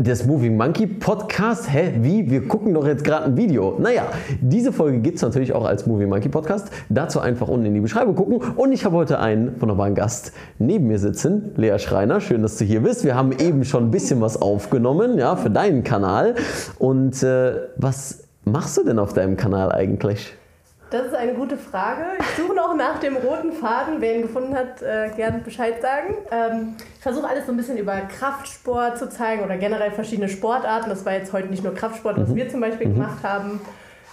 des Moving Monkey Podcast. Hä, wie? Wir gucken doch jetzt gerade ein Video. Naja, diese Folge gibt es natürlich auch als Moving Monkey Podcast. Dazu einfach unten in die Beschreibung gucken. Und ich habe heute einen wunderbaren Gast neben mir sitzen, Lea Schreiner. Schön, dass du hier bist. Wir haben eben schon ein bisschen was aufgenommen, ja, für deinen Kanal. Und äh, was machst du denn auf deinem Kanal eigentlich? Das ist eine gute Frage. Ich suche noch nach dem roten Faden. Wer ihn gefunden hat, äh, gerne Bescheid sagen. Ähm, ich versuche alles so ein bisschen über Kraftsport zu zeigen oder generell verschiedene Sportarten. Das war jetzt heute nicht nur Kraftsport, was wir zum Beispiel gemacht haben.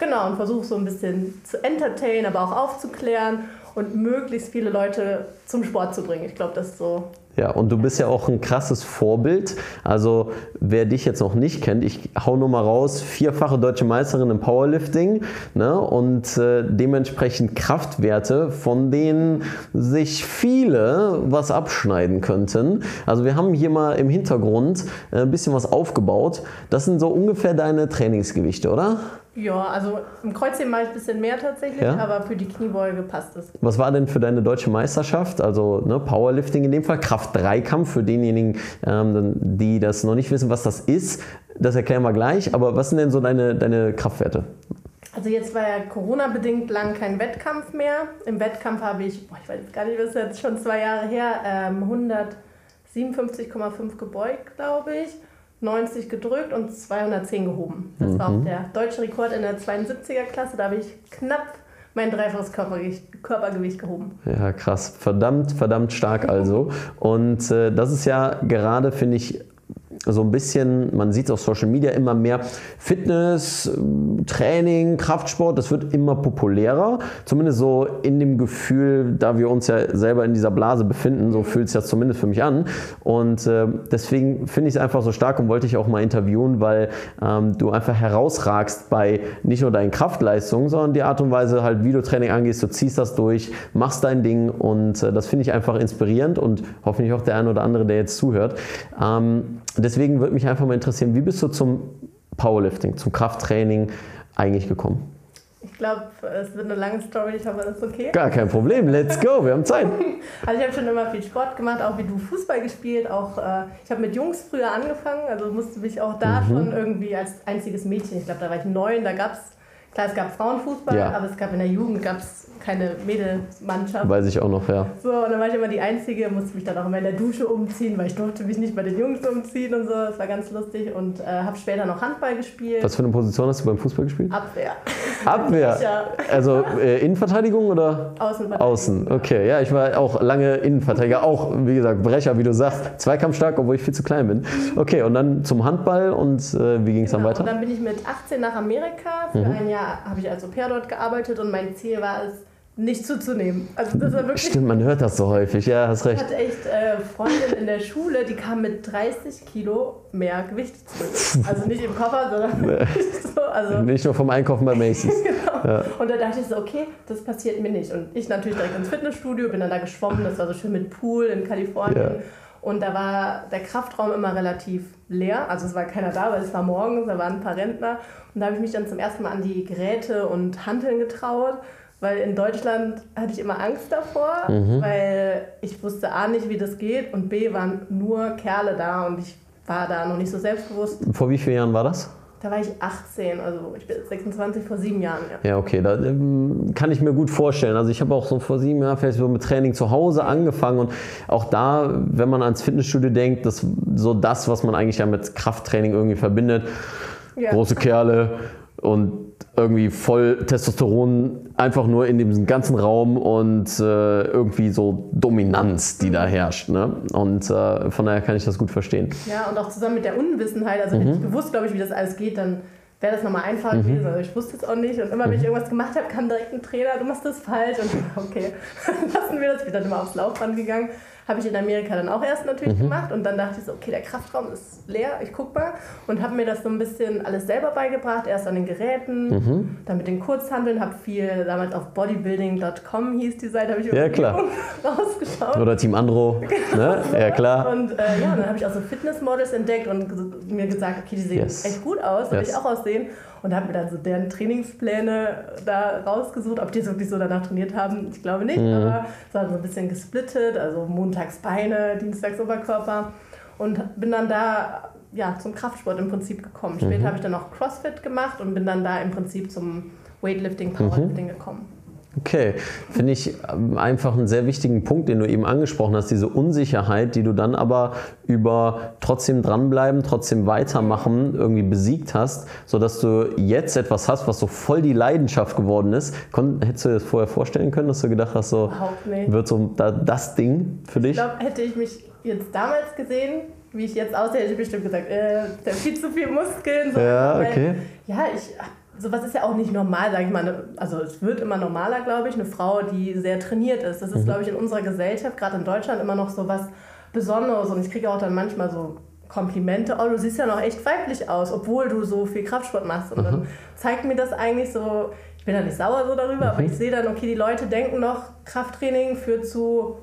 Genau, und versuche so ein bisschen zu entertainen, aber auch aufzuklären und möglichst viele Leute zum Sport zu bringen. Ich glaube, das ist so Ja, und du bist ja auch ein krasses Vorbild. Also, wer dich jetzt noch nicht kennt, ich hau nur mal raus: vierfache deutsche Meisterin im Powerlifting ne? und äh, dementsprechend Kraftwerte, von denen sich viele was abschneiden könnten. Also, wir haben hier mal im Hintergrund äh, ein bisschen was aufgebaut. Das sind so ungefähr deine Trainingsgewichte, oder? Ja, also im Kreuzheben mache ich ein bisschen mehr tatsächlich, Ja? aber für die Kniebeuge passt es. Was war denn für deine deutsche Meisterschaft? Also ne, Powerlifting in dem Fall, Kraft-3-Kampf für denjenigen, ähm, die das noch nicht wissen, was das ist. Das erklären wir gleich. Aber was sind denn so deine, deine Kraftwerte? Also jetzt war ja Corona-bedingt lang kein Wettkampf mehr. Im Wettkampf habe ich, boah, ich weiß gar nicht, was ist jetzt schon zwei Jahre her, ähm, 157,5 gebeugt, glaube ich. 90 gedrückt und 210 gehoben. Das war auch der deutsche Rekord in der 72er-Klasse. Da habe ich knapp mein dreifaches Körpergewicht, Körpergewicht gehoben. Ja, krass. Verdammt, verdammt stark also. Und äh, das ist ja gerade, finde ich, so ein bisschen, man sieht es auf Social Media immer mehr, Fitness, Training, Kraftsport, das wird immer populärer. Zumindest so in dem Gefühl, da wir uns ja selber in dieser Blase befinden, so fühlt es ja zumindest für mich an. Und äh, deswegen finde ich es einfach so stark und wollte ich auch mal interviewen, weil ähm, du einfach herausragst bei nicht nur deinen Kraftleistungen, sondern die Art und Weise halt, wie du Training angehst, du ziehst das durch, machst dein Ding und äh, das finde ich einfach inspirierend und hoffentlich auch der ein oder andere, der jetzt zuhört. Ähm, deswegen würde mich einfach mal interessieren, wie bist du zum Powerlifting, zum Krafttraining eigentlich gekommen? Ich glaube, es wird eine lange Story. Ich hoffe, das ist okay. Gar kein Problem, let's go, wir haben Zeit. Also ich habe schon immer viel Sport gemacht, auch wie du Fußball gespielt. Auch äh, ich habe mit Jungs früher angefangen, also musste mich auch da Mhm. schon irgendwie als einziges Mädchen. Ich glaube, da war ich neun. Da gab es klar, es gab Frauenfußball, Ja. aber es gab in der Jugend gab's keine Mädelmannschaft. Weiß ich auch noch, ja. So, und dann war ich immer die Einzige, musste mich dann auch immer in der Dusche umziehen, weil ich durfte mich nicht bei den Jungs umziehen und so. Das war ganz lustig und äh, habe später noch Handball gespielt. Was für eine Position hast du beim Fußball gespielt? Abwehr. Abwehr. Also äh, Innenverteidigung oder? Außenverteidigung. Außen, okay. Ja, ich war auch lange Innenverteidiger, auch wie gesagt Brecher, wie du sagst, zweikampfstark, obwohl ich viel zu klein bin. Okay, und dann zum Handball und äh, wie ging es dann Genau, weiter? Und dann bin ich mit 18 nach Amerika. Für ein Jahr habe ich als Au-pair dort gearbeitet und mein Ziel war es, nicht zuzunehmen. Also das war wirklich Stimmt, man hört das so häufig, ja, hast Ich recht. hatte echt äh, Freundin in der Schule, die kam mit 30 Kilo mehr Gewicht zurück. Also nicht im Koffer, sondern so. Also, Nicht nur vom Einkaufen bei Macy's. genau. Und da dachte ich so, okay, das passiert mir nicht. Und ich natürlich direkt ins Fitnessstudio, bin dann da geschwommen, das war so schön mit Pool in Kalifornien. Ja. Und da war der Kraftraum immer relativ leer. Also es war keiner da, weil es war morgens, da waren ein paar Rentner. Und da habe ich mich dann zum ersten Mal an die Geräte und Hanteln getraut. Weil in Deutschland hatte ich immer Angst davor, weil ich wusste A nicht, wie das geht und B waren nur Kerle da und ich war da noch nicht so selbstbewusst. Vor wie vielen Jahren war das? Da war ich 18, also ich bin jetzt 26 vor sieben Jahren. Ja. Ja, okay, da ähm, kann ich mir gut vorstellen. Also ich habe auch so vor sieben Jahren vielleicht so mit Training zu Hause angefangen und auch da, wenn man ans Fitnessstudio denkt, das so das, was man eigentlich ja mit Krafttraining irgendwie verbindet. Ja. Große Kerle und irgendwie voll Testosteron einfach nur in diesem ganzen Raum und äh, irgendwie so Dominanz, die da herrscht. Ne? Und äh, von daher kann ich das gut verstehen. Ja, und auch zusammen mit der Unwissenheit. Also hätte ich gewusst, glaube ich, wie das alles geht, dann wäre das nochmal einfacher gewesen. Also ich wusste es auch nicht. Und immer, wenn ich irgendwas gemacht habe, kam direkt ein Trainer, du machst das falsch. Und okay, lassen wir das. Ich bin dann immer aufs Laufband gegangen. Habe ich in Amerika dann auch erst natürlich gemacht und dann dachte ich so, okay, der Kraftraum ist leer, ich guck mal und habe mir das so ein bisschen alles selber beigebracht, erst an den Geräten, dann mit den Kurzhandeln, habe viel damals auf bodybuilding.com hieß die Seite, habe ich Ja, klar. rausgeschaut. Oder Team Andro. Ne? Ja, klar. Und äh, ja, dann habe ich auch so Fitnessmodels entdeckt und mir gesagt, okay, die sehen Yes. echt gut aus, soll Yes. ich auch aussehen. Und habe mir dann so deren Trainingspläne da rausgesucht. Ob die es wirklich so danach trainiert haben, ich glaube nicht. Mhm. Aber es war so ein bisschen gesplittet, also montags Beine, dienstags Oberkörper. Und bin dann da ja, zum Kraftsport im Prinzip gekommen. Später Mhm. habe ich dann noch CrossFit gemacht und bin dann da im Prinzip zum Weightlifting, Powerlifting gekommen. Okay, finde ich ähm, einfach einen sehr wichtigen Punkt, den du eben angesprochen hast, diese Unsicherheit, die du dann aber über trotzdem dranbleiben, trotzdem weitermachen irgendwie besiegt hast, sodass du jetzt etwas hast, was so voll die Leidenschaft geworden ist. Kon hättest du dir das vorher vorstellen können, dass du gedacht hast, so wird so da, das Ding für dich? Ich glaube, hätte ich mich jetzt damals gesehen, wie ich jetzt aussehe, hätte ich bestimmt gesagt, äh, der viel zu viel Muskeln. So Ja, einfach, weil- okay. Ja, ich, sowas ist ja auch nicht normal, sage ich mal. Ne- Also es wird immer normaler, glaube ich, eine Frau, die sehr trainiert ist. Das ist, glaube ich, in unserer Gesellschaft, gerade in Deutschland, immer noch so was Besonderes. Und ich kriege auch dann manchmal so Komplimente, oh, du siehst ja noch echt weiblich aus, obwohl du so viel Kraftsport machst. Und dann zeigt mir das eigentlich so, ich bin da nicht sauer so darüber, aber ich sehe dann, okay, die Leute denken noch, Krafttraining führt zu,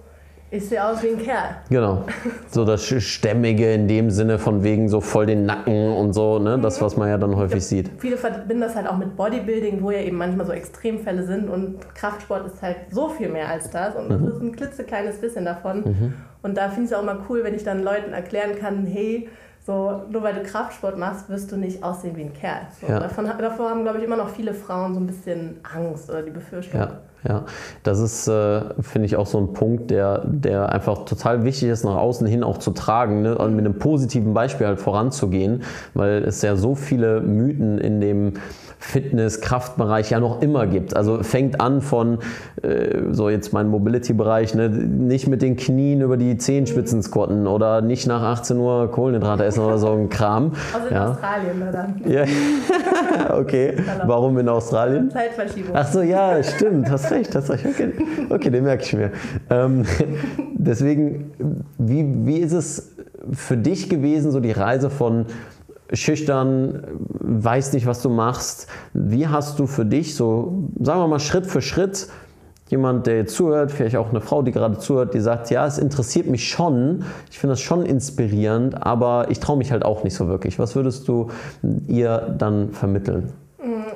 ich sehe aus wie ein Kerl. Genau. So das Stämmige in dem Sinne von wegen so voll den Nacken und so, ne? Das, was man ja dann häufig sieht. Viele verbinden das halt auch mit Bodybuilding, wo ja eben manchmal so Extremfälle sind und Kraftsport ist halt so viel mehr als das und das ist ein klitzekleines bisschen davon. Und da finde ich es auch immer cool, wenn ich dann Leuten erklären kann, hey, so nur weil du Kraftsport machst, wirst du nicht aussehen wie ein Kerl. So, Ja. davon, davor haben, glaube ich, immer noch viele Frauen so ein bisschen Angst oder die Befürchtung. Ja, ja. Das ist, äh, finde ich, auch so ein Punkt, der, der einfach total wichtig ist, nach außen hin auch zu tragen ne? und mit einem positiven Beispiel halt voranzugehen, weil es ja so viele Mythen in dem Fitness-Kraftbereich ja noch immer gibt. Also fängt an von, äh, so jetzt mein Mobility-Bereich, ne? nicht mit den Knien über die Zehenspitzen squatten oder nicht nach 18 Uhr Kohlenhydrate essen oder so ein Kram. Also in ja. Australien dann. Ja. okay, warum in Australien? Zeitverschiebung. Ach so, ja, stimmt, hast recht, hast recht. Okay, okay den merke ich mir. Ähm, deswegen, wie, wie ist es für dich gewesen, so die Reise von schüchtern, weiß nicht, was du machst. Wie hast du für dich so, sagen wir mal, Schritt für Schritt, jemand, der jetzt zuhört, vielleicht auch eine Frau, die gerade zuhört, die sagt, ja, es interessiert mich schon, ich finde das schon inspirierend, aber ich traue mich halt auch nicht so wirklich. Was würdest du ihr dann vermitteln?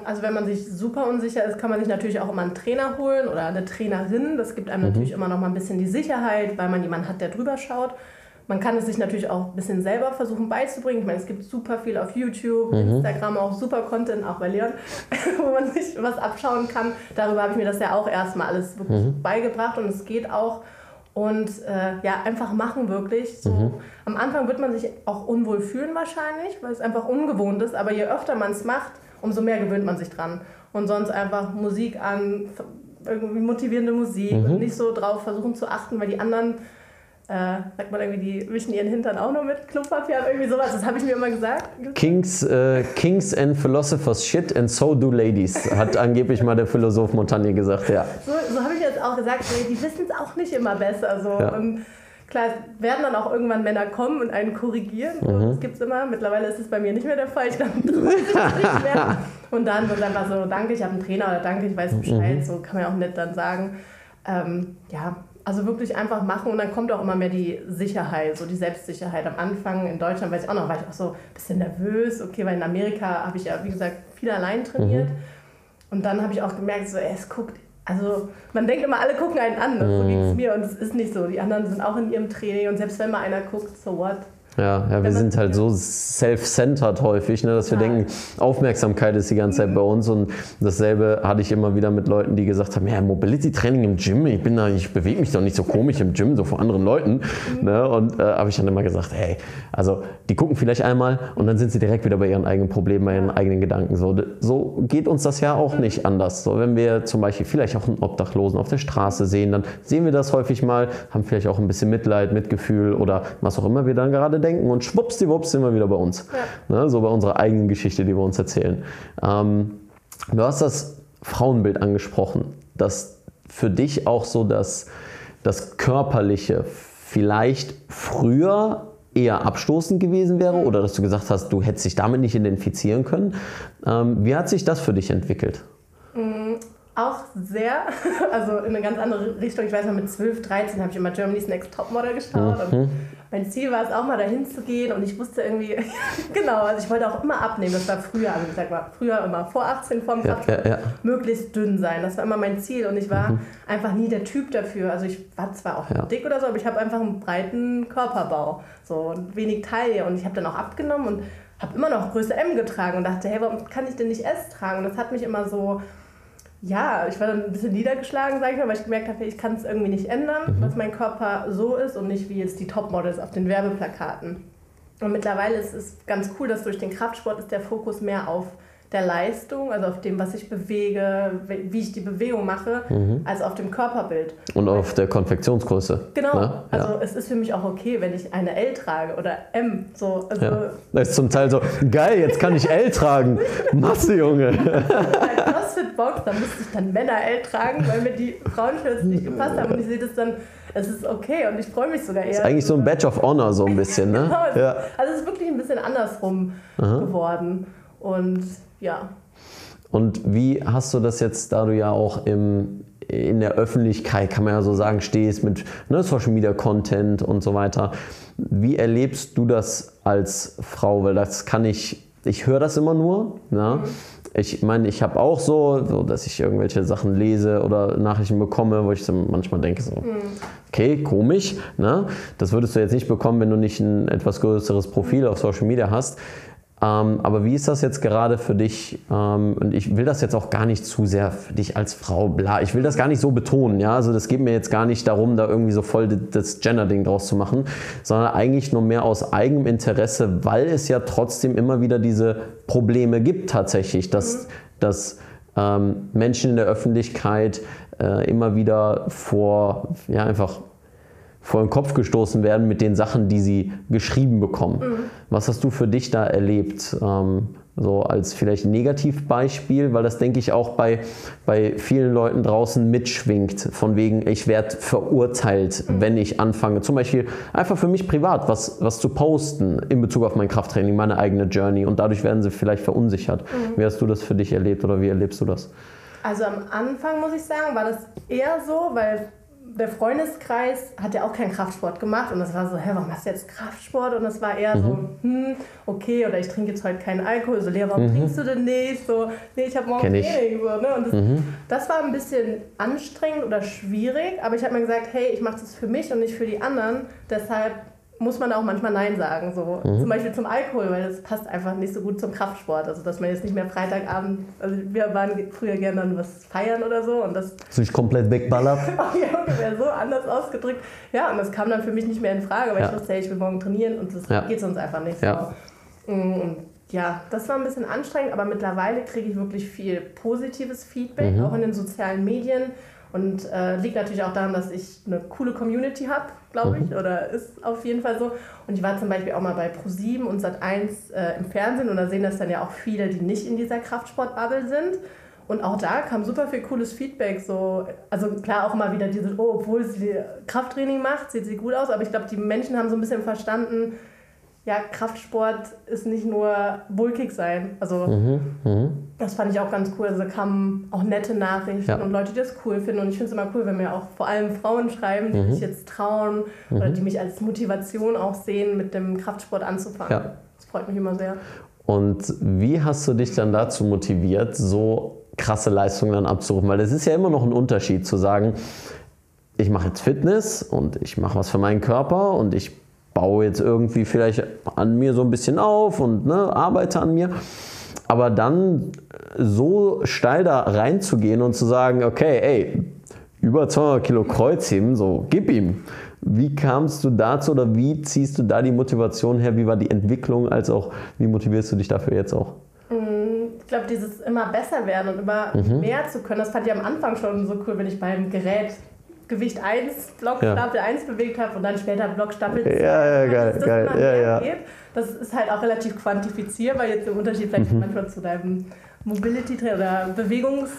Also wenn man sich super unsicher ist, kann man sich natürlich auch immer einen Trainer holen oder eine Trainerin. Das gibt einem natürlich immer noch mal ein bisschen die Sicherheit, weil man jemanden hat, der drüber schaut. Man kann es sich natürlich auch ein bisschen selber versuchen beizubringen. Ich meine, es gibt super viel auf YouTube, Instagram, auch super Content, auch bei Leon, wo man sich was abschauen kann. Darüber habe ich mir das ja auch erstmal alles wirklich beigebracht und es geht auch. Und äh, ja, einfach machen wirklich. So. Am Anfang wird man sich auch unwohl fühlen wahrscheinlich, weil es einfach ungewohnt ist. Aber je öfter man es macht, umso mehr gewöhnt man sich dran. Und sonst einfach Musik an, irgendwie motivierende Musik und nicht so drauf versuchen zu achten, weil die anderen, äh, sagt man irgendwie, die wischen ihren Hintern auch nur mit Klopapier, irgendwie sowas. Das habe ich mir immer gesagt. Kings, äh, Kings and Philosophers shit and so do ladies, hat angeblich mal der Philosoph Montaigne gesagt, ja. So, so habe ich jetzt auch gesagt, die wissen es auch nicht immer besser. So. Ja. Und klar, werden dann auch irgendwann Männer kommen und einen korrigieren. So, Mhm. Das gibt es immer. Mittlerweile ist es bei mir nicht mehr der Fall. Ich glaube, nicht mehr. Und dann wird einfach so, danke, ich habe einen Trainer oder danke, ich weiß Mhm. Bescheid. So kann man ja auch nett dann sagen. Ähm, ja, also wirklich einfach machen und dann kommt auch immer mehr die Sicherheit, so die Selbstsicherheit. Am Anfang in Deutschland, weiß ich auch noch, war ich auch so ein bisschen nervös. Okay, weil in Amerika habe ich ja, wie gesagt, viel allein trainiert. Und dann habe ich auch gemerkt, so, ey, es guckt, also man denkt immer, alle gucken einen an. So ging es mir und es ist nicht so. Die anderen sind auch in ihrem Training und selbst wenn mal einer guckt, so what? Ja, ja wir sind halt so self-centered häufig, ne, dass wir Ja. denken, Aufmerksamkeit ist die ganze Zeit bei uns und dasselbe hatte ich immer wieder mit Leuten, die gesagt haben, ja, Mobility-Training im Gym, ich bin da, ich bewege mich doch nicht so komisch im Gym, so vor anderen Leuten. Ne, und äh, habe ich dann immer gesagt, hey, also die gucken vielleicht einmal und dann sind sie direkt wieder bei ihren eigenen Problemen, bei ihren eigenen Gedanken. So, so geht uns das ja auch nicht anders. So, wenn wir zum Beispiel vielleicht auch einen Obdachlosen auf der Straße sehen, dann sehen wir das häufig mal, haben vielleicht auch ein bisschen Mitleid, Mitgefühl oder was auch immer wir dann gerade denken und schwuppsdiwupps sind wir wieder bei uns. Ne, so bei unserer eigenen Geschichte, die wir uns erzählen. Ähm, du hast das Frauenbild angesprochen, dass für dich auch so das, das Körperliche vielleicht früher eher abstoßend gewesen wäre oder dass du gesagt hast, du hättest dich damit nicht identifizieren können. Ähm, wie hat sich das für dich entwickelt? Auch sehr, also in eine ganz andere Richtung. Ich weiß noch, mit 12, 13 habe ich immer Germany's Next Topmodel geschaut. Und mein Ziel war es auch mal dahin zu gehen und ich wusste irgendwie, genau, also ich wollte auch immer abnehmen. Das war früher, also ich sag mal, früher immer vor 18 vorm Ja, Kraftsport, ja, ja. möglichst dünn sein. Das war immer mein Ziel und ich war einfach nie der Typ dafür. Also ich war zwar auch Ja. dick oder so, aber ich habe einfach einen breiten Körperbau, so wenig Taille und ich habe dann auch abgenommen und habe immer noch Größe M getragen und dachte, hey, warum kann ich denn nicht S tragen? Und das hat mich immer so ja, ich war dann ein bisschen niedergeschlagen, sage ich mal, weil ich gemerkt habe, ich kann es irgendwie nicht ändern, dass mein Körper so ist und nicht wie jetzt die Topmodels auf den Werbeplakaten. Und mittlerweile ist es ganz cool, dass durch den Kraftsport ist der Fokus mehr auf der Leistung, also auf dem, was ich bewege, wie ich die Bewegung mache, als auf dem Körperbild. Und auf der Konfektionsgröße. Genau, Ne? also Ja. es ist für mich auch okay, wenn ich eine L trage oder M. So, also Ja. Das ist zum Teil so, geil, jetzt kann ich L tragen. Masse, Junge. bei CrossFit-Box, da musste ich dann Männer L tragen, weil mir die Frauenshirts nicht gepasst haben. Und ich sehe das dann, es ist okay und ich freue mich sogar eher. Ist eigentlich so ein Badge of Honor, so ein bisschen, ne? Genau, Ja. Also es ist wirklich ein bisschen andersrum geworden. Und ja, Und wie hast du das jetzt, da du ja auch im, in der Öffentlichkeit, kann man ja so sagen, stehst mit ne, Social Media Content und so weiter, wie erlebst du das als Frau? Weil das kann ich, ich höre das immer nur. Ne? Ich meine, ich habe auch so, so, dass ich irgendwelche Sachen lese oder Nachrichten bekomme, wo ich so manchmal denke, so, okay, komisch. Ne? Das würdest du jetzt nicht bekommen, wenn du nicht ein etwas größeres Profil auf Social Media hast. Ähm, aber wie ist das jetzt gerade für dich? Ähm, und ich will das jetzt auch gar nicht zu sehr für dich als Frau, bla. Ich will das gar nicht so betonen, ja. Also das geht mir jetzt gar nicht darum, da irgendwie so voll das Gender-Ding draus zu machen, sondern eigentlich nur mehr aus eigenem Interesse, weil es ja trotzdem immer wieder diese Probleme gibt tatsächlich, dass, dass ähm, Menschen in der Öffentlichkeit äh, immer wieder vor, ja, einfach vor den Kopf gestoßen werden mit den Sachen, die sie geschrieben bekommen. Was hast du für dich da erlebt? Ähm, so als vielleicht Negativbeispiel, weil das denke ich auch bei, bei vielen Leuten draußen mitschwingt, von wegen, ich werde verurteilt, wenn ich anfange, zum Beispiel einfach für mich privat was, was zu posten in Bezug auf mein Krafttraining, meine eigene Journey und dadurch werden sie vielleicht verunsichert. Wie hast du das für dich erlebt oder wie erlebst du das? also am Anfang muss ich sagen, war das eher so, weil der Freundeskreis hat ja auch keinen Kraftsport gemacht und das war so, hä, warum machst du jetzt Kraftsport? Und das war eher so, hm, okay, oder ich trinke jetzt heute keinen Alkohol. So, Lea, warum trinkst du denn nicht? So, nee, ich habe morgen. Training. So, ne? Und das, das war ein bisschen anstrengend oder schwierig, aber ich habe mir gesagt, hey, ich mache das für mich und nicht für die anderen. Deshalb muss man auch manchmal Nein sagen. So. Zum Beispiel zum Alkohol, weil das passt einfach nicht so gut zum Kraftsport. Also dass man jetzt nicht mehr Freitagabend, also wir waren früher gerne dann was feiern oder so und das Sich komplett wegballert? ja, ungefähr so anders ausgedrückt. Ja, und das kam dann für mich nicht mehr in Frage, weil Ja. ich wusste, hey, ich will morgen trainieren und das Ja. geht sonst einfach nicht so. Ja. Mm, Und ja, das war ein bisschen anstrengend, aber mittlerweile kriege ich wirklich viel positives Feedback, Mhm. auch in den sozialen Medien. Und äh, liegt natürlich auch daran, dass ich eine coole Community habe, glaube ich, Mhm. oder ist auf jeden Fall so. Und ich war zum Beispiel auch mal bei Pro7 und Sat1 äh, im Fernsehen und da sehen das dann ja auch viele, die nicht in dieser Kraftsport-Bubble sind. Und auch da kam super viel cooles Feedback. So, also klar auch immer wieder dieses, oh, obwohl sie Krafttraining macht, sieht sie gut aus, aber ich glaube, die Menschen haben so ein bisschen verstanden, ja, Kraftsport ist nicht nur bulkig sein. Also das fand ich auch ganz cool. Also da kamen auch nette Nachrichten Ja. und Leute, die das cool finden. Und ich finde es immer cool, wenn mir auch vor allem Frauen schreiben, die sich jetzt trauen oder die mich als Motivation auch sehen, mit dem Kraftsport anzufangen. Ja. Das freut mich immer sehr. Und wie hast du dich dann dazu motiviert, so krasse Leistungen dann abzurufen? Weil es ist ja immer noch ein Unterschied zu sagen, ich mache jetzt Fitness und ich mache was für meinen Körper und ich baue jetzt irgendwie vielleicht an mir so ein bisschen auf und ne, arbeite an mir. Aber dann so steil da reinzugehen und zu sagen, okay, ey, über 200 Kilo Kreuzheben, so gib ihm. Wie kamst du dazu oder wie ziehst du da die Motivation her? Wie war die Entwicklung, als auch wie motivierst du dich dafür jetzt auch? Ich glaube, dieses immer besser werden und immer Mhm. mehr zu können, das fand ich am Anfang schon so cool, wenn ich beim Gerät Gewicht 1, Blockstapel 1 bewegt habe und dann später Blockstapel 2. Ja, ja, geil, das geil, ja, ja. Geht. Das ist halt auch relativ quantifizierbar, jetzt im Unterschied vielleicht Mhm. manchmal zu deinem Mobility Trainer oder Bewegungs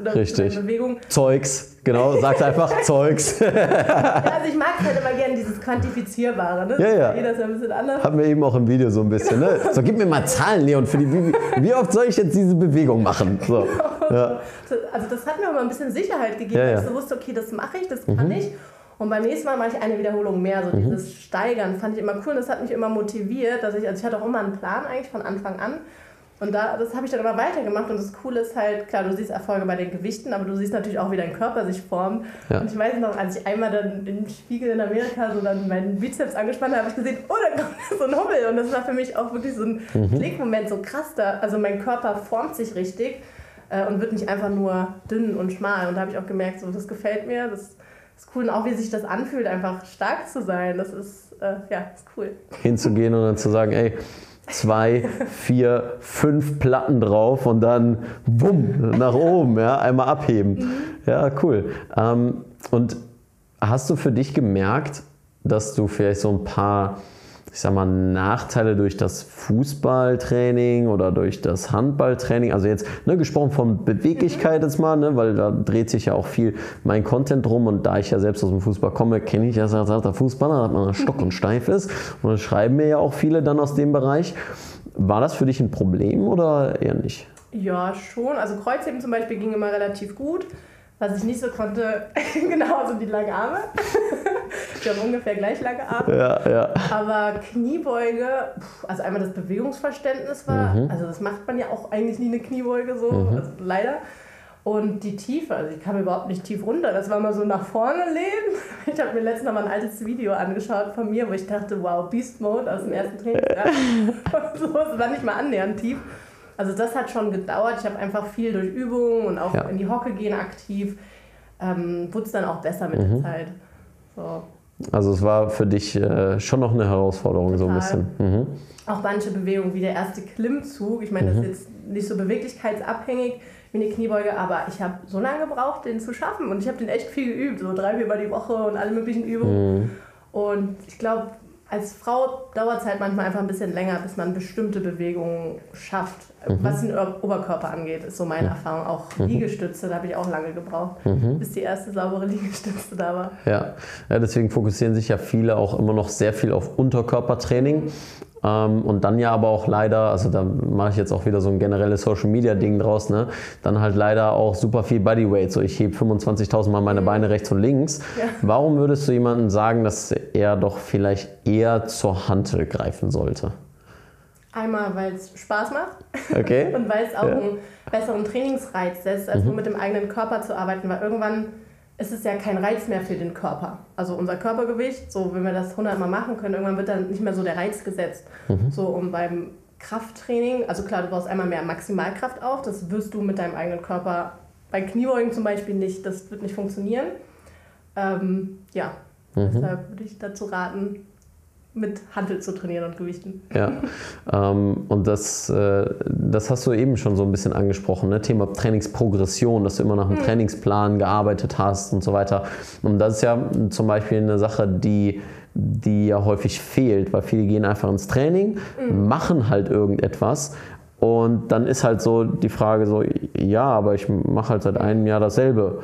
oder Richtig. Bewegung. Zeugs, genau, sagt einfach Zeugs. Ja, also ich mag halt immer gerne dieses Quantifizierbare. Ne? Ja, ja. Jeder ist ja ein bisschen anders. Hatten wir eben auch im Video so ein bisschen. Ne? So, gib mir mal Zahlen, Leon, für die, wie, wie oft soll ich jetzt diese Bewegung machen? So, ja. Also das hat mir aber ein bisschen Sicherheit gegeben, Ja, ja. weil ich so wusste, okay, das mache ich, das kann ich. Und beim nächsten Mal mache ich eine Wiederholung mehr. So dieses Steigern fand ich immer cool und das hat mich immer motiviert, dass ich, also ich hatte auch immer einen Plan eigentlich von Anfang an. Und da, das habe ich dann immer weitergemacht und das Coole ist halt, klar, du siehst Erfolge bei den Gewichten, aber du siehst natürlich auch, wie dein Körper sich formt. Ja. Und ich weiß noch, als ich einmal dann im Spiegel in Amerika so dann meinen Bizeps angespannt habe, habe ich gesehen, oh, da kommt so ein Hubbel. Und das war für mich auch wirklich so ein Klickmoment, so krass da. Also mein Körper formt sich richtig äh, und wird nicht einfach nur dünn und schmal. Und da habe ich auch gemerkt, so, das gefällt mir, das ist cool. Und auch wie sich das anfühlt, einfach stark zu sein, das ist, äh, ja, ist cool. Hinzugehen und dann zu sagen, ey, zwei, vier, fünf Platten drauf und dann bumm, nach oben, ja, einmal abheben. Ja, cool. Ähm, und hast du für dich gemerkt, dass du vielleicht so ein paar, ich sag mal, Nachteile durch das Fußballtraining oder durch das Handballtraining, also jetzt ne, gesprochen von Beweglichkeit jetzt mal, ne, weil da dreht sich ja auch viel mein Content drum und da ich ja selbst aus dem Fußball komme, kenne ich ja als alter Fußballer, dass man stock und steif ist und das schreiben mir ja auch viele dann aus dem Bereich. War das für dich ein Problem oder eher nicht? Ja, schon. Also Kreuzheben zum Beispiel ging immer relativ gut. Was ich nicht so konnte, genau, sind die langen Arme. Wir haben ungefähr gleich lange Arme. Ja, ja. Aber Kniebeuge, also einmal das Bewegungsverständnis war, also das macht man ja auch eigentlich nie eine Kniebeuge so, also leider. Und die Tiefe, also ich kam überhaupt nicht tief runter, das war mal so nach vorne lehnen. Ich habe mir letztens noch mal ein altes Video angeschaut von mir, wo ich dachte, wow, Beast Mode aus dem ersten Training. so, es war nicht mal annähernd tief. Also das hat schon gedauert. Ich habe einfach viel durch Übungen und auch Ja. in die Hocke gehen aktiv. Ähm, Wurde es dann auch besser mit der Zeit. So. Also es war für dich äh, schon noch eine Herausforderung so ein Total. bisschen. Mhm. Auch manche Bewegungen wie der erste Klimmzug. Ich meine, das ist jetzt nicht so beweglichkeitsabhängig wie eine Kniebeuge, aber ich habe so lange gebraucht, den zu schaffen. Und ich habe den echt viel geübt, so drei, viermal die Woche und alle möglichen Übungen. Und ich glaube, als Frau dauert es halt manchmal einfach ein bisschen länger, bis man bestimmte Bewegungen schafft. Was den Ober- Oberkörper angeht, ist so meine Erfahrung. Auch Liegestütze, da habe ich auch lange gebraucht, bis die erste saubere Liegestütze da war. Ja. ja, deswegen fokussieren sich ja viele auch immer noch sehr viel auf Unterkörpertraining. Ähm, und dann ja aber auch leider, also da mache ich jetzt auch wieder so ein generelles Social Media Ding draus, ne? Dann halt leider auch super viel Bodyweight. So ich hebe 25.000 Mal meine Beine rechts und links. Warum würdest du jemandem sagen, dass er doch vielleicht eher zur Hantel greifen sollte? Einmal, weil es Spaß macht. Okay? Und weil es auch Ja. einen besseren Trainingsreiz setzt, als nur mit dem eigenen Körper zu arbeiten, weil irgendwann ist es ja kein Reiz mehr für den Körper. Also unser Körpergewicht, so wenn wir das 100 Mal machen können, irgendwann wird dann nicht mehr so der Reiz gesetzt. So und beim Krafttraining, also klar, du baust einmal mehr Maximalkraft auf, das wirst du mit deinem eigenen Körper bei Kniebeugen zum Beispiel nicht, das wird nicht funktionieren. Ähm, ja, deshalb würde ich dazu raten, mit Hantel zu trainieren und Gewichten. Ja, ähm, und das, äh, das hast du eben schon so ein bisschen angesprochen, ne? Thema Trainingsprogression, dass du immer nach einem Trainingsplan gearbeitet hast und so weiter. Und das ist ja zum Beispiel eine Sache, die, die ja häufig fehlt, weil viele gehen einfach ins Training, machen halt irgendetwas und dann ist halt so die Frage so, ja, aber ich mache halt seit einem Jahr dasselbe.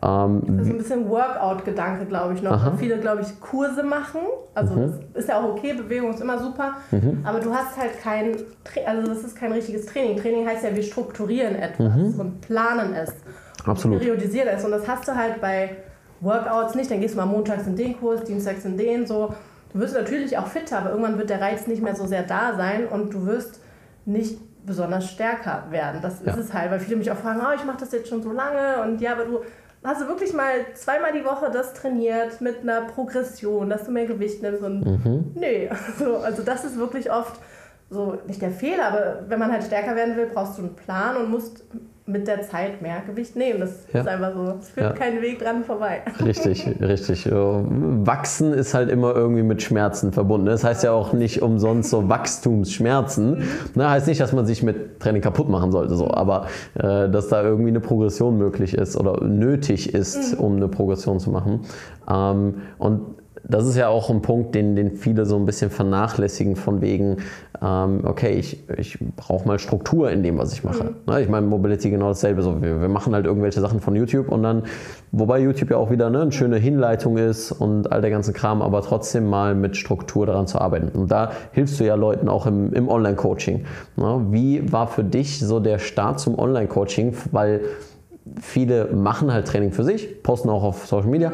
Ähm, Das ist ein bisschen Workout-Gedanke, glaube ich, noch. Aha. Viele, glaube ich, Kurse machen. Also Mhm. das ist ja auch okay, Bewegung ist immer super. Aber du hast halt kein, also das ist kein richtiges Training. Training heißt ja, wir strukturieren etwas und planen es. Mhm. Absolut. Und periodisieren es. Und das hast du halt bei Workouts nicht. Dann gehst du mal montags in den Kurs, dienstags in den so. Du wirst natürlich auch fitter, aber irgendwann wird der Reiz nicht mehr so sehr da sein und du wirst nicht besonders stärker werden. Das Ja. ist es halt, weil viele mich auch fragen, oh, ich mache das jetzt schon so lange und ja, aber du hast du wirklich mal zweimal die Woche das trainiert mit einer Progression, dass du mehr Gewicht nimmst und Mhm. nee, also, also das ist wirklich oft so nicht der Fehler, aber wenn man halt stärker werden will, brauchst du einen Plan und musst mit der Zeit mehr Gewicht nehmen. Das Ja. ist einfach so. Es führt Ja. keinen Weg dran vorbei. Richtig, richtig. Wachsen ist halt immer irgendwie mit Schmerzen verbunden. Das heißt ja auch nicht umsonst so Wachstumsschmerzen. Ne, heißt nicht, dass man sich mit Training kaputt machen sollte, so, aber äh, dass da irgendwie eine Progression möglich ist oder nötig ist, um eine Progression zu machen. Ähm, und das ist ja auch ein Punkt, den, den viele so ein bisschen vernachlässigen, von wegen, ähm, okay, ich, ich brauche mal Struktur in dem, was ich mache. Ne, ich meine, Mobility genau dasselbe. So, wir, wir machen halt irgendwelche Sachen von YouTube und dann, wobei YouTube ja auch wieder ne, eine schöne Hinleitung ist und all der ganze Kram, aber trotzdem mal mit Struktur daran zu arbeiten. Und da hilfst du ja Leuten auch im, im Online-Coaching. Ne? Wie war für dich so der Start zum Online-Coaching? Weil viele machen halt Training für sich, posten auch auf Social Media.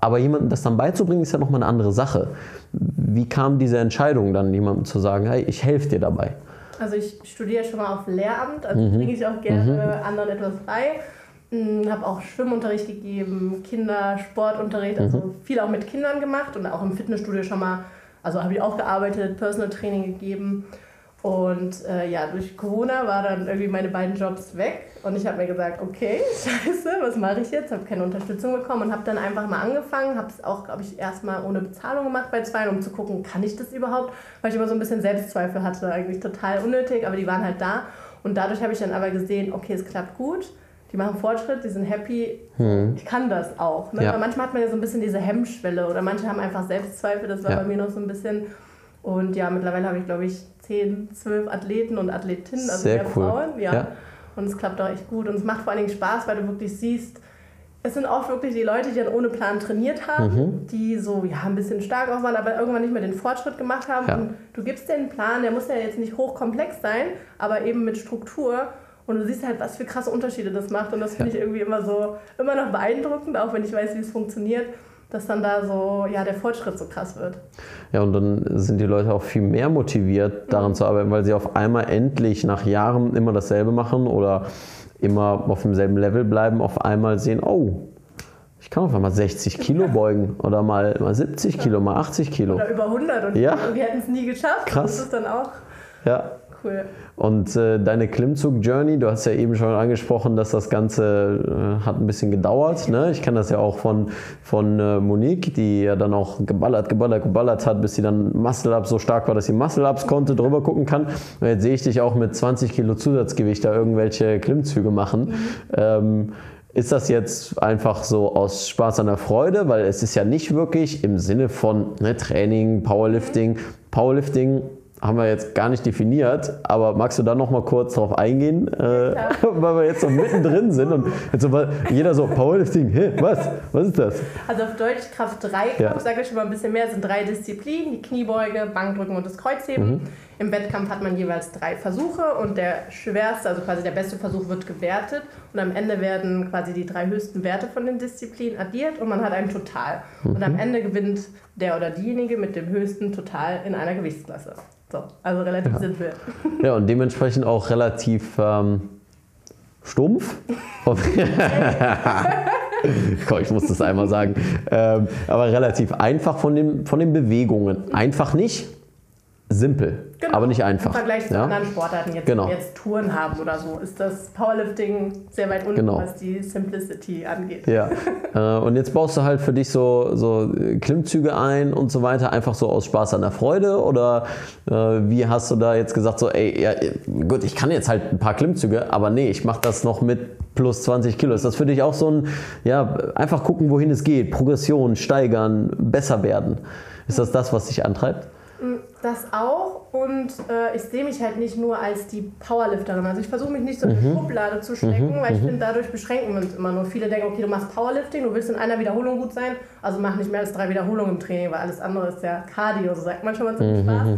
Aber jemandem das dann beizubringen, ist ja nochmal eine andere Sache. Wie kam diese Entscheidung dann, jemandem zu sagen, hey, ich helfe dir dabei? Also ich studiere schon mal auf Lehramt, also bringe ich auch gerne anderen etwas bei. Habe auch Schwimmunterricht gegeben, Kindersportunterricht, also viel auch mit Kindern gemacht und auch im Fitnessstudio schon mal, also habe ich auch gearbeitet, Personal Training gegeben. Und äh, ja, durch Corona war dann irgendwie meine beiden Jobs weg und ich habe mir gesagt, okay, scheiße, was mache ich jetzt? Habe keine Unterstützung bekommen und habe dann einfach mal angefangen, habe es auch, glaube ich, erstmal ohne Bezahlung gemacht bei zwei, um zu gucken, kann ich das überhaupt? Weil ich immer so ein bisschen Selbstzweifel hatte, eigentlich total unnötig, aber die waren halt da und dadurch habe ich dann aber gesehen, okay, es klappt gut. Die machen Fortschritt, die sind happy. Ich kann das auch. Ne? Ja. Manchmal hat man ja so ein bisschen diese Hemmschwelle oder manche haben einfach Selbstzweifel. Das war Ja. bei mir noch so ein bisschen. Und ja, mittlerweile habe ich, glaube ich, 10, 12 Athleten und Athletinnen, also Sehr mehr cool. Frauen. Ja. Ja. Und es klappt auch echt gut. Und es macht vor allen Dingen Spaß, weil du wirklich siehst, es sind oft wirklich die Leute, die dann ohne Plan trainiert haben, Mhm. die so ja, ein bisschen stark auch waren, aber irgendwann nicht mehr den Fortschritt gemacht haben. Ja. Und du gibst dir einen Plan, der muss ja jetzt nicht hochkomplex sein, aber eben mit Struktur. Und du siehst halt, was für krasse Unterschiede das macht. Und das finde Ja. ich irgendwie immer so, immer noch beeindruckend, auch wenn ich weiß, wie es funktioniert, dass dann da so, ja, der Fortschritt so krass wird. Ja, und dann sind die Leute auch viel mehr motiviert, daran zu arbeiten, weil sie auf einmal endlich nach Jahren immer dasselbe machen oder immer auf demselben Level bleiben, auf einmal sehen, oh, ich kann auf einmal 60 Kilo beugen oder mal, mal 70 Kilo, mal 80 Kilo. Oder über 100 und Ja. wir hätten es nie geschafft. Krass. Das ist dann auch Ja. Cool. Und äh, deine Klimmzug-Journey, du hast ja eben schon angesprochen, dass das Ganze äh, hat ein bisschen gedauert. Ne? Ich kenne das ja auch von, von äh, Monique, die ja dann auch geballert, geballert, geballert hat, bis sie dann Muscle-Ups so stark war, dass sie Muscle-Ups konnte, drüber gucken kann. Und jetzt sehe ich dich auch mit 20 Kilo Zusatzgewicht da irgendwelche Klimmzüge machen. Ähm, ist das jetzt einfach so aus Spaß an der Freude? Weil es ist ja nicht wirklich im Sinne von ne, Training, Powerlifting. Powerlifting haben wir jetzt gar nicht definiert, aber magst du da noch mal kurz drauf eingehen, äh, weil wir jetzt so mittendrin sind und jetzt so, jeder so Powerlifting, hä, was, was ist das? Also auf Deutsch Kraft 3 Kampf, Ja. sage ich schon mal ein bisschen mehr, sind drei Disziplinen, die Kniebeuge, Bankdrücken und das Kreuzheben. Mhm. Im Wettkampf hat man jeweils drei Versuche und der schwerste, also quasi der beste Versuch wird gewertet und am Ende werden quasi die drei höchsten Werte von den Disziplinen addiert und man hat ein Total. Und Mhm. am Ende gewinnt der oder diejenige mit dem höchsten Total in einer Gewichtsklasse. So, also relativ simpel. Ja, und dementsprechend auch relativ ähm, stumpf. Komm, ich muss das einmal sagen. Ähm, aber relativ einfach von, dem, von den Bewegungen. Einfach nicht, simpel, aber nicht einfach. Im Vergleich zu ja? anderen Sportarten, jetzt, Genau. jetzt Touren haben oder so, ist das Powerlifting sehr weit unten, Genau. was die Simplicity angeht. Ja, äh, und jetzt baust du halt für dich so, so Klimmzüge ein und so weiter, einfach so aus Spaß an der Freude? Oder äh, wie hast du da jetzt gesagt, so, ey, ja, gut, ich kann jetzt halt ein paar Klimmzüge, aber nee, ich mache das noch mit plus 20 Kilo. Ist das für dich auch so ein, ja, einfach gucken, wohin es geht, Progression, steigern, besser werden? Ist das das, was dich antreibt? Das auch und äh, ich sehe mich halt nicht nur als die Powerlifterin. Also ich versuche mich nicht so in Mhm. eine Schublade zu stecken, weil ich finde, dadurch beschränken wir uns immer nur. Viele denken, okay, du machst Powerlifting, du willst in einer Wiederholung gut sein, also mach nicht mehr als drei Wiederholungen im Training, weil alles andere ist ja Cardio, so sagt man schon mal zum Mhm, Spaß.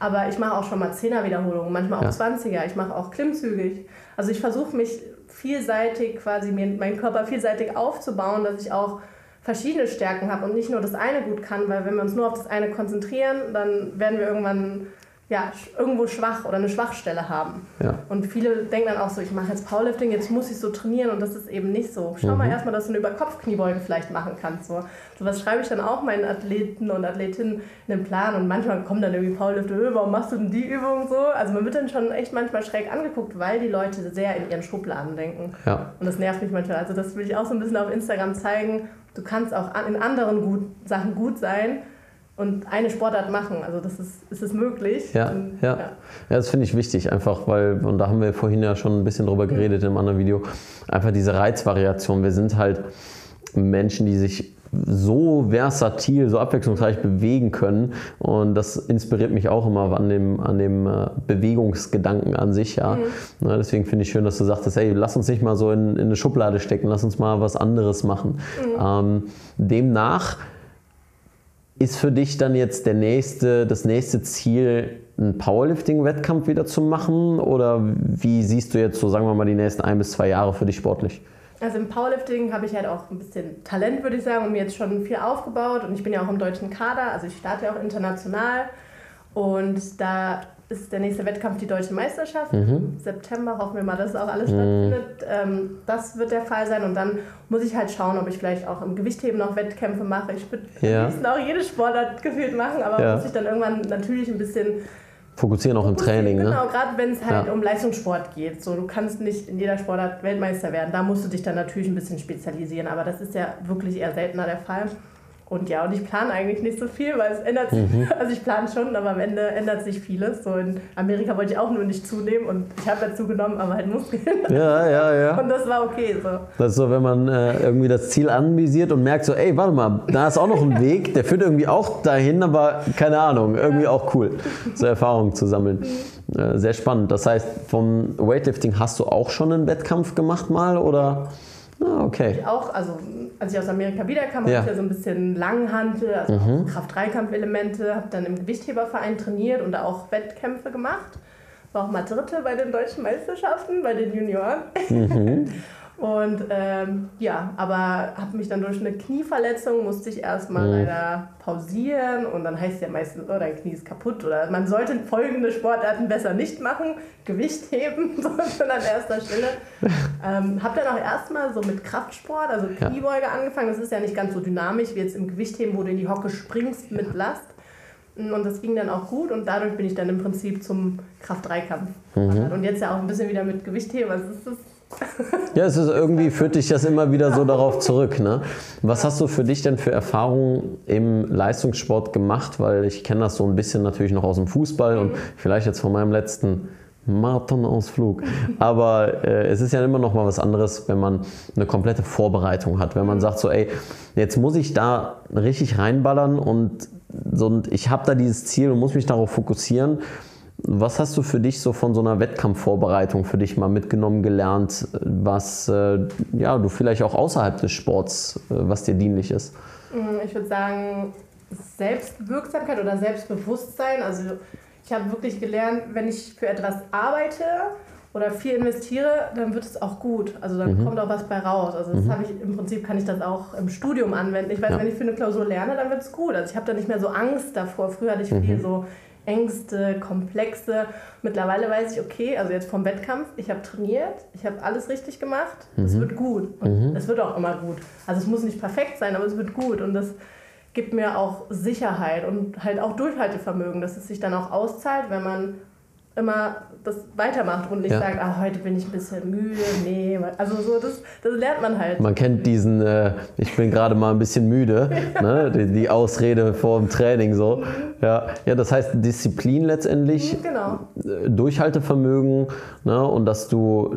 Aber ich mache auch schon mal 10er Wiederholungen, manchmal auch 20er, ich mache auch Klimmzüge. Ich- Also ich versuche mich vielseitig quasi, mir meinen Körper vielseitig aufzubauen, dass ich auch verschiedene Stärken habe und nicht nur das eine gut kann, weil wenn wir uns nur auf das eine konzentrieren, dann werden wir irgendwann ja, irgendwo schwach oder eine Schwachstelle haben. Ja. Und viele denken dann auch so, ich mache jetzt Powerlifting, jetzt muss ich so trainieren und das ist eben nicht so. Schau mal erstmal, dass du eine Überkopfkniebeuge vielleicht machen kannst. So. so was schreibe ich dann auch meinen Athleten und Athletinnen in den Plan und manchmal kommen dann irgendwie Powerlifter, "Ö, warum machst du denn die Übung so? Also man wird dann schon echt manchmal schräg angeguckt, weil die Leute sehr in ihren Schubladen denken. Ja. Und das nervt mich manchmal. Also das will ich auch so ein bisschen auf Instagram zeigen. Du kannst auch in anderen gut, Sachen gut sein und eine Sportart machen. Also das ist, ist es möglich. Ja, und, ja. ja, das finde ich wichtig, einfach weil, und da haben wir vorhin ja schon ein bisschen drüber geredet im anderen Video, einfach diese Reizvariation. Wir sind halt Menschen, die sich so versatil, so abwechslungsreich bewegen können. Und das inspiriert mich auch immer an dem, an dem äh, Bewegungsgedanken an sich. Ja. Na, deswegen finde ich schön, dass du sagtest, hey, lass uns nicht mal so in, in eine Schublade stecken, lass uns mal was anderes machen. Ähm, demnach ist für dich dann jetzt der nächste, das nächste Ziel, einen Powerlifting-Wettkampf wieder zu machen? Oder wie siehst du jetzt so, sagen wir mal, die nächsten ein bis zwei Jahre für dich sportlich? Also im Powerlifting habe ich halt auch ein bisschen Talent, würde ich sagen, und mir jetzt schon viel aufgebaut. Und ich bin ja auch im deutschen Kader, also ich starte ja auch international. Und da ist der nächste Wettkampf die Deutsche Meisterschaft. Im September hoffen wir mal, dass auch alles stattfindet. Ähm, das wird der Fall sein. Und dann muss ich halt schauen, ob ich vielleicht auch im Gewichtheben noch Wettkämpfe mache. Ich würde Ja. am liebsten auch jede Sportart gefühlt machen, aber Ja. muss ich dann irgendwann natürlich ein bisschen Fokussieren auch im Training, Genau, ne? gerade wenn es halt Ja. um Leistungssport geht. So, du kannst nicht in jeder Sportart Weltmeister werden. Da musst du dich dann natürlich ein bisschen spezialisieren, aber das ist ja wirklich eher seltener der Fall. Und ja, und ich plane eigentlich nicht so viel, weil es ändert sich, Mhm. also ich plane schon, aber am Ende ändert sich vieles. So in Amerika wollte ich auch nur nicht zunehmen und ich habe ja zugenommen, aber halt Muskeln. Ja, ja, ja. Und das war okay so. Das ist so, wenn man äh, irgendwie das Ziel anvisiert und merkt so, ey, warte mal, da ist auch noch ein Weg, der führt irgendwie auch dahin, aber keine Ahnung, irgendwie auch cool, so Erfahrungen zu sammeln. Äh, sehr spannend. Das heißt, vom Weightlifting hast du auch schon einen Wettkampf gemacht mal oder? Ah, okay. Auch, also als ich aus Amerika wiederkam, Ja. habe ich ja so ein bisschen Langhantel, also auch Kraft-3-Kampfelemente, habe dann im Gewichtheberverein trainiert und da auch Wettkämpfe gemacht. War auch mal Dritte bei den deutschen Meisterschaften, bei den Junioren. Und ähm, ja, aber habe mich dann durch eine Knieverletzung, musste ich erstmal leider pausieren und dann heißt es ja meistens, oh, dein Knie ist kaputt oder man sollte folgende Sportarten besser nicht machen. Gewicht heben, so schon an erster Stelle. Ähm, habe dann auch erstmal so mit Kraftsport, also Ja. Kniebeuge angefangen. Das ist ja nicht ganz so dynamisch wie jetzt im Gewichtheben, wo du in die Hocke springst mit Last. Und das ging dann auch gut und dadurch bin ich dann im Prinzip zum Kraft-3-Kampf. gewandert. Und jetzt ja auch ein bisschen wieder mit Gewichtheben. Also es ist Ja, es ist irgendwie führt dich das immer wieder so darauf zurück. Ne? Was hast du für dich denn für Erfahrungen im Leistungssport gemacht? Weil ich kenne das so ein bisschen natürlich noch aus dem Fußball und vielleicht jetzt von meinem letzten Marathonausflug. Aber äh, es ist ja immer noch mal was anderes, wenn man eine komplette Vorbereitung hat. Wenn man sagt so, ey, jetzt muss ich da richtig reinballern und, und ich habe da dieses Ziel und muss mich darauf fokussieren. Was hast du für dich so von so einer Wettkampfvorbereitung für dich mal mitgenommen, gelernt, was äh, ja, du vielleicht auch außerhalb des Sports, äh, was dir dienlich ist? Mm, Ich würde sagen, Selbstwirksamkeit oder Selbstbewusstsein. Also ich habe wirklich gelernt, wenn ich für etwas arbeite oder viel investiere, dann wird es auch gut. Also dann kommt auch was bei raus. Also das habe ich im Prinzip kann ich das auch im Studium anwenden. Ich weiß, Ja. wenn ich für eine Klausur lerne, dann wird es gut. Also ich habe da nicht mehr so Angst davor. Früher hatte ich viel so Ängste, Komplexe. Mittlerweile weiß ich, okay, also jetzt vom Wettkampf, ich habe trainiert, ich habe alles richtig gemacht, es wird gut. Und es wird auch immer gut. Also es muss nicht perfekt sein, aber es wird gut. Und das gibt mir auch Sicherheit und halt auch Durchhaltevermögen, dass es sich dann auch auszahlt, wenn man immer das weitermacht und nicht Ja. sagt, ah, heute bin ich ein bisschen müde, nee, also so, das, das lernt man halt. Man kennt diesen, äh, ich bin gerade mal ein bisschen müde, ne? die, die Ausrede vor dem Training so. Ja, ja, das heißt Disziplin letztendlich, Genau. äh, Durchhaltevermögen ne? und dass du,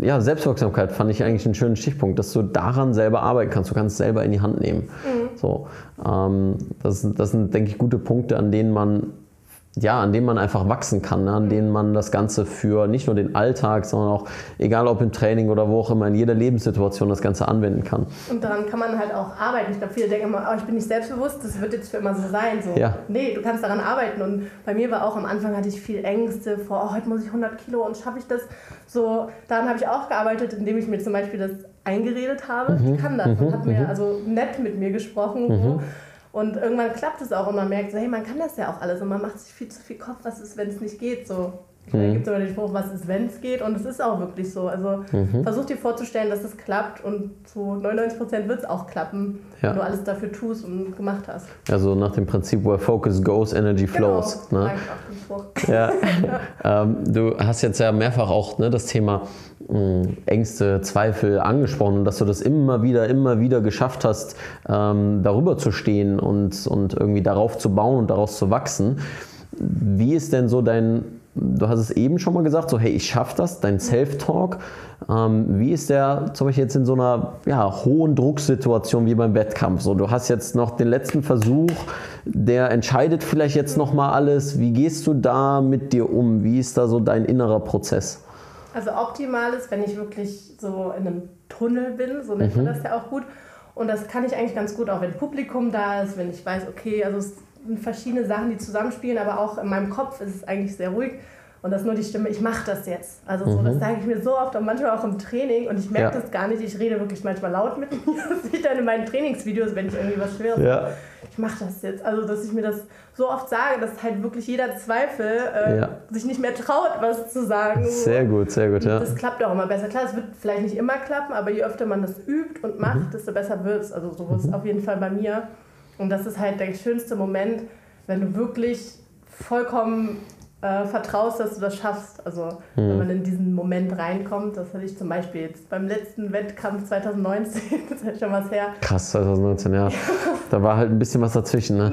ja, Selbstwirksamkeit fand ich eigentlich einen schönen Stichpunkt, dass du daran selber arbeiten kannst, du kannst es selber in die Hand nehmen. So, ähm, das, das sind, denke ich, gute Punkte, an denen man ja, an denen man einfach wachsen kann, ne? an denen man das Ganze für nicht nur den Alltag, sondern auch, egal ob im Training oder wo auch immer, in jeder Lebenssituation das Ganze anwenden kann. Und daran kann man halt auch arbeiten. Ich glaube, viele denken immer, oh, ich bin nicht selbstbewusst, das wird jetzt für immer so sein. So. Ja. Nee, du kannst daran arbeiten. Und bei mir war auch am Anfang hatte ich viel Ängste vor, oh, heute muss ich 100 Kilo und schaffe ich das. So, daran habe ich auch gearbeitet, indem ich mir zum Beispiel das eingeredet habe. Mhm. Ich kann das. Und hat mir also nett mit mir gesprochen. So. Und irgendwann klappt es auch und man merkt so, hey, man kann das ja auch alles und man macht sich viel zu viel Kopf, was ist, wenn es nicht geht. So. Da gibt es immer den Spruch, was ist, wenn es geht? Und es ist auch wirklich so. Also versuch dir vorzustellen, dass es klappt und zu 99 Prozent wird es auch klappen, Ja. wenn du alles dafür tust und gemacht hast. Also nach dem Prinzip, where focus goes, energy flows. Genau, Ne? Ja. ähm, du hast jetzt ja mehrfach auch ne, das Thema mh, Ängste, Zweifel angesprochen, dass du das immer wieder, immer wieder geschafft hast, ähm, darüber zu stehen und, und irgendwie darauf zu bauen und daraus zu wachsen. Wie ist denn so dein du hast es eben schon mal gesagt, so hey, ich schaffe das, dein Self-Talk. Ähm, wie ist der zum Beispiel jetzt in so einer ja, hohen Drucksituation wie beim Wettkampf? So, du hast jetzt noch den letzten Versuch, der entscheidet vielleicht jetzt noch mal alles. Wie gehst du da mit dir um? Wie ist da so dein innerer Prozess? Also optimal ist, wenn ich wirklich so in einem Tunnel bin, so nennt man das ja auch gut. Und das kann ich eigentlich ganz gut, auch wenn Publikum da ist, wenn ich weiß, okay, also es verschiedene Sachen, die zusammenspielen, aber auch in meinem Kopf ist es eigentlich sehr ruhig. Und das ist nur die Stimme, ich mache das jetzt. Also so, das sage ich mir so oft und manchmal auch im Training und ich merke Ja. das gar nicht. Ich rede wirklich manchmal laut mit mir. Das sehe ich dann in meinen Trainingsvideos, wenn ich irgendwie was Schweres Ja. Ich mache das jetzt. Also, dass ich mir das so oft sage, dass halt wirklich jeder Zweifel äh, Ja. sich nicht mehr traut, was zu sagen. Sehr gut, sehr gut, ja. Das klappt auch immer besser. Klar, es wird vielleicht nicht immer klappen, aber je öfter man das übt und macht, Mhm. desto besser wird es. Also so ist es auf jeden Fall bei mir. Und das ist halt der schönste Moment, wenn du wirklich vollkommen äh, vertraust, dass du das schaffst. Also Mhm. wenn man in diesen Moment reinkommt, das hatte ich zum Beispiel jetzt beim letzten Wettkampf 2019, das ist halt schon was her. Krass, 2019, ja. Da war halt ein bisschen was dazwischen, ne?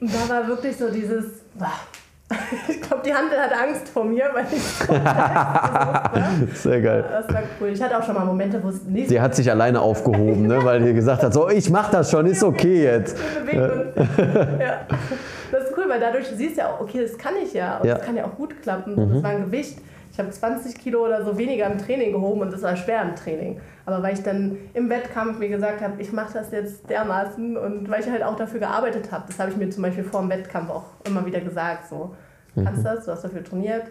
Und da war wirklich so dieses, boah, ich glaube, die Handel hat Angst vor mir, weil ich Sehr geil. das war cool. Ich hatte auch schon mal Momente, wo es nicht Die hat sich alleine aufgehoben, ne? weil die gesagt hat, so, ich mach das schon, ist okay jetzt. ja. Das ist cool, weil dadurch siehst du ja auch, okay, das kann ich ja. Und Ja. das kann ja auch gut klappen. Das war ein Gewicht. Ich habe 20 Kilo oder so weniger im Training gehoben und das war schwer im Training. Aber weil ich dann im Wettkampf mir gesagt habe, ich mache das jetzt dermaßen und weil ich halt auch dafür gearbeitet habe, das habe ich mir zum Beispiel vor dem Wettkampf auch immer wieder gesagt. So, kannst das, du hast dafür trainiert.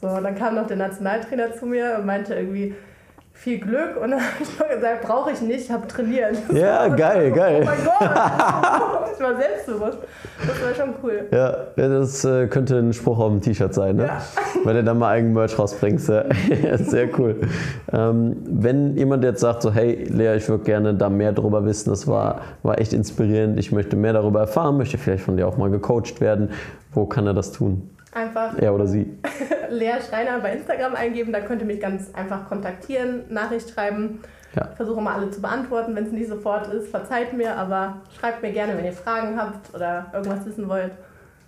So, und dann kam noch der Nationaltrainer zu mir und meinte irgendwie, viel Glück. Und dann habe ich nur gesagt, brauche ich nicht, ich habe trainiert. Ja, geil, Oh geil. mein Gott! ich war selbstbewusst. Das war schon cool. Ja, das äh, könnte ein Spruch auf dem T-Shirt sein, ne? Ja. Weil du dann mal eigenen Merch rausbringst. Ja. Sehr cool. Ähm, wenn jemand jetzt sagt, so, hey Lea, ich würde gerne da mehr drüber wissen, das war, war echt inspirierend, ich möchte mehr darüber erfahren, möchte vielleicht von dir auch mal gecoacht werden, wo kann er das tun? Einfach Er oder sie? Lea Schreiner bei Instagram eingeben, da könnt ihr mich ganz einfach kontaktieren, Nachricht schreiben. Ja. Ich versuche mal alle zu beantworten, wenn es nicht sofort ist, verzeiht mir, aber schreibt mir gerne, wenn ihr Fragen habt oder irgendwas wissen wollt.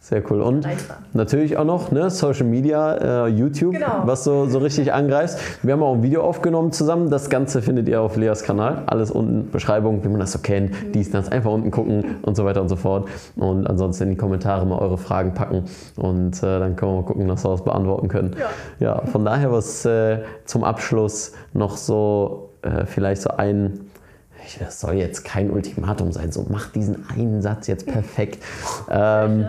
Sehr cool. Und natürlich auch noch ne, Social Media, äh, YouTube, Genau. was du so richtig angreifst. Wir haben auch ein Video aufgenommen zusammen. Das Ganze findet ihr auf Leas Kanal. Alles unten, Beschreibung, wie man das so kennt. Mhm. Dies, das, einfach unten gucken und so weiter und so fort. Und ansonsten in die Kommentare mal eure Fragen packen. Und äh, dann können wir mal gucken, dass wir das beantworten können. Ja. ja von daher was äh, zum Abschluss noch so, äh, vielleicht so ein. Ich- Das soll jetzt kein Ultimatum sein, so mach diesen einen Satz jetzt perfekt. Ähm,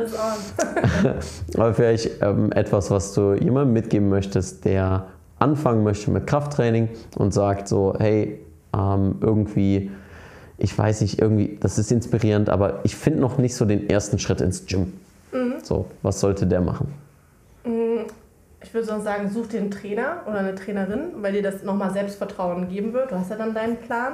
aber vielleicht ähm, etwas, was du jemandem mitgeben möchtest, der anfangen möchte mit Krafttraining und sagt so, hey, ähm, irgendwie, ich weiß nicht, irgendwie, das ist inspirierend, aber ich finde noch nicht so den ersten Schritt ins Gym. So, was sollte der machen? Ich würde sonst sagen, such dir einen Trainer oder eine Trainerin, weil dir das nochmal Selbstvertrauen geben wird. Du hast ja dann deinen Plan.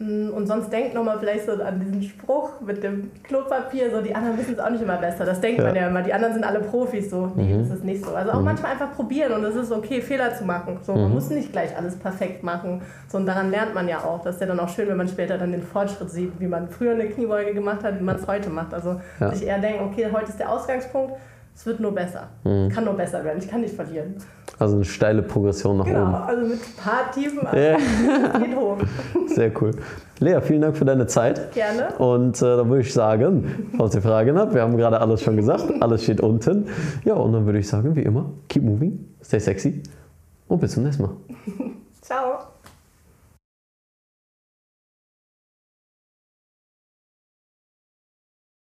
Mm, Und sonst denk nochmal vielleicht so an diesen Spruch mit dem Klopapier, so die anderen wissen es auch nicht immer besser. Das denkt Ja. man ja immer, die anderen sind alle Profis, so, nee, das ist nicht so. Also auch manchmal einfach probieren und es ist okay, Fehler zu machen. So, man muss nicht gleich alles perfekt machen. So, und daran lernt man ja auch. Das ist ja dann auch schön, wenn man später dann den Fortschritt sieht, wie man früher eine Kniebeuge gemacht hat, wie man es heute macht. Also Ja. sich eher denken, okay, heute ist der Ausgangspunkt, es wird nur besser. Es kann nur besser werden, ich kann nicht verlieren. Also eine steile Progression nach Genau, oben. also mit ein paar Tiefen, Ja. geht hoch. Sehr cool. Lea, vielen Dank für deine Zeit. Gerne. Und äh, dann würde ich sagen, falls ihr Fragen habt, wir haben gerade alles schon gesagt, alles steht unten. Ja, und dann würde ich sagen, wie immer, keep moving, stay sexy und bis zum nächsten Mal. Ciao.